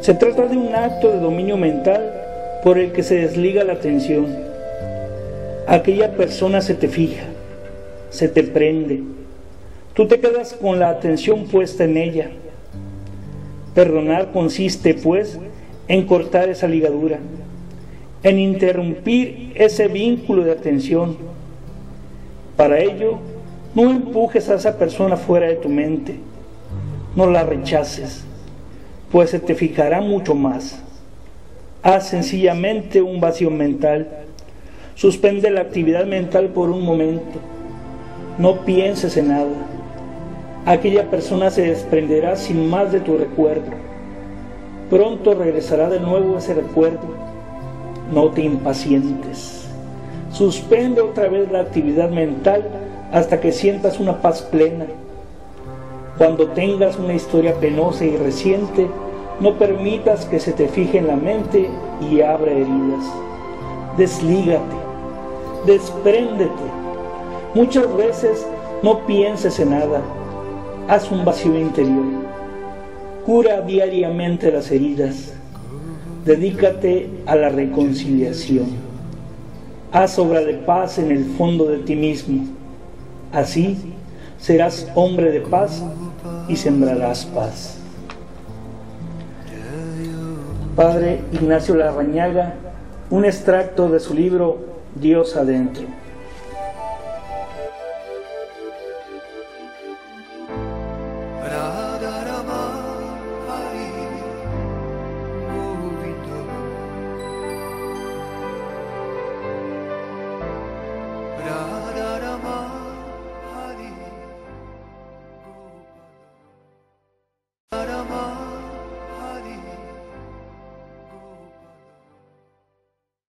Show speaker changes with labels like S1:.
S1: Se trata de un acto de dominio mental por el que se desliga la atención. Aquella persona se te fija, se te prende. Tú te quedas con la atención puesta en ella. Perdonar consiste, pues, en cortar esa ligadura, en interrumpir ese vínculo de atención. Para ello, no empujes a esa persona fuera de tu mente, no la rechaces, pues se te fijará mucho más. Haz sencillamente un vacío mental. Suspende la actividad mental por un momento. No pienses en nada. Aquella persona se desprenderá sin más de tu recuerdo. Pronto regresará de nuevo ese recuerdo. No te impacientes. Suspende otra vez la actividad mental hasta que sientas una paz plena. Cuando tengas una historia penosa y reciente, no permitas que se te fije en la mente y abra heridas. Deslígate, despréndete. Muchas veces no pienses en nada. Haz un vacío interior. Cura diariamente las heridas. Dedícate a la reconciliación. Haz obra de paz en el fondo de ti mismo. Así serás hombre de paz y sembrarás paz. Padre Ignacio Larrañaga, un extracto de su libro Dios adentro.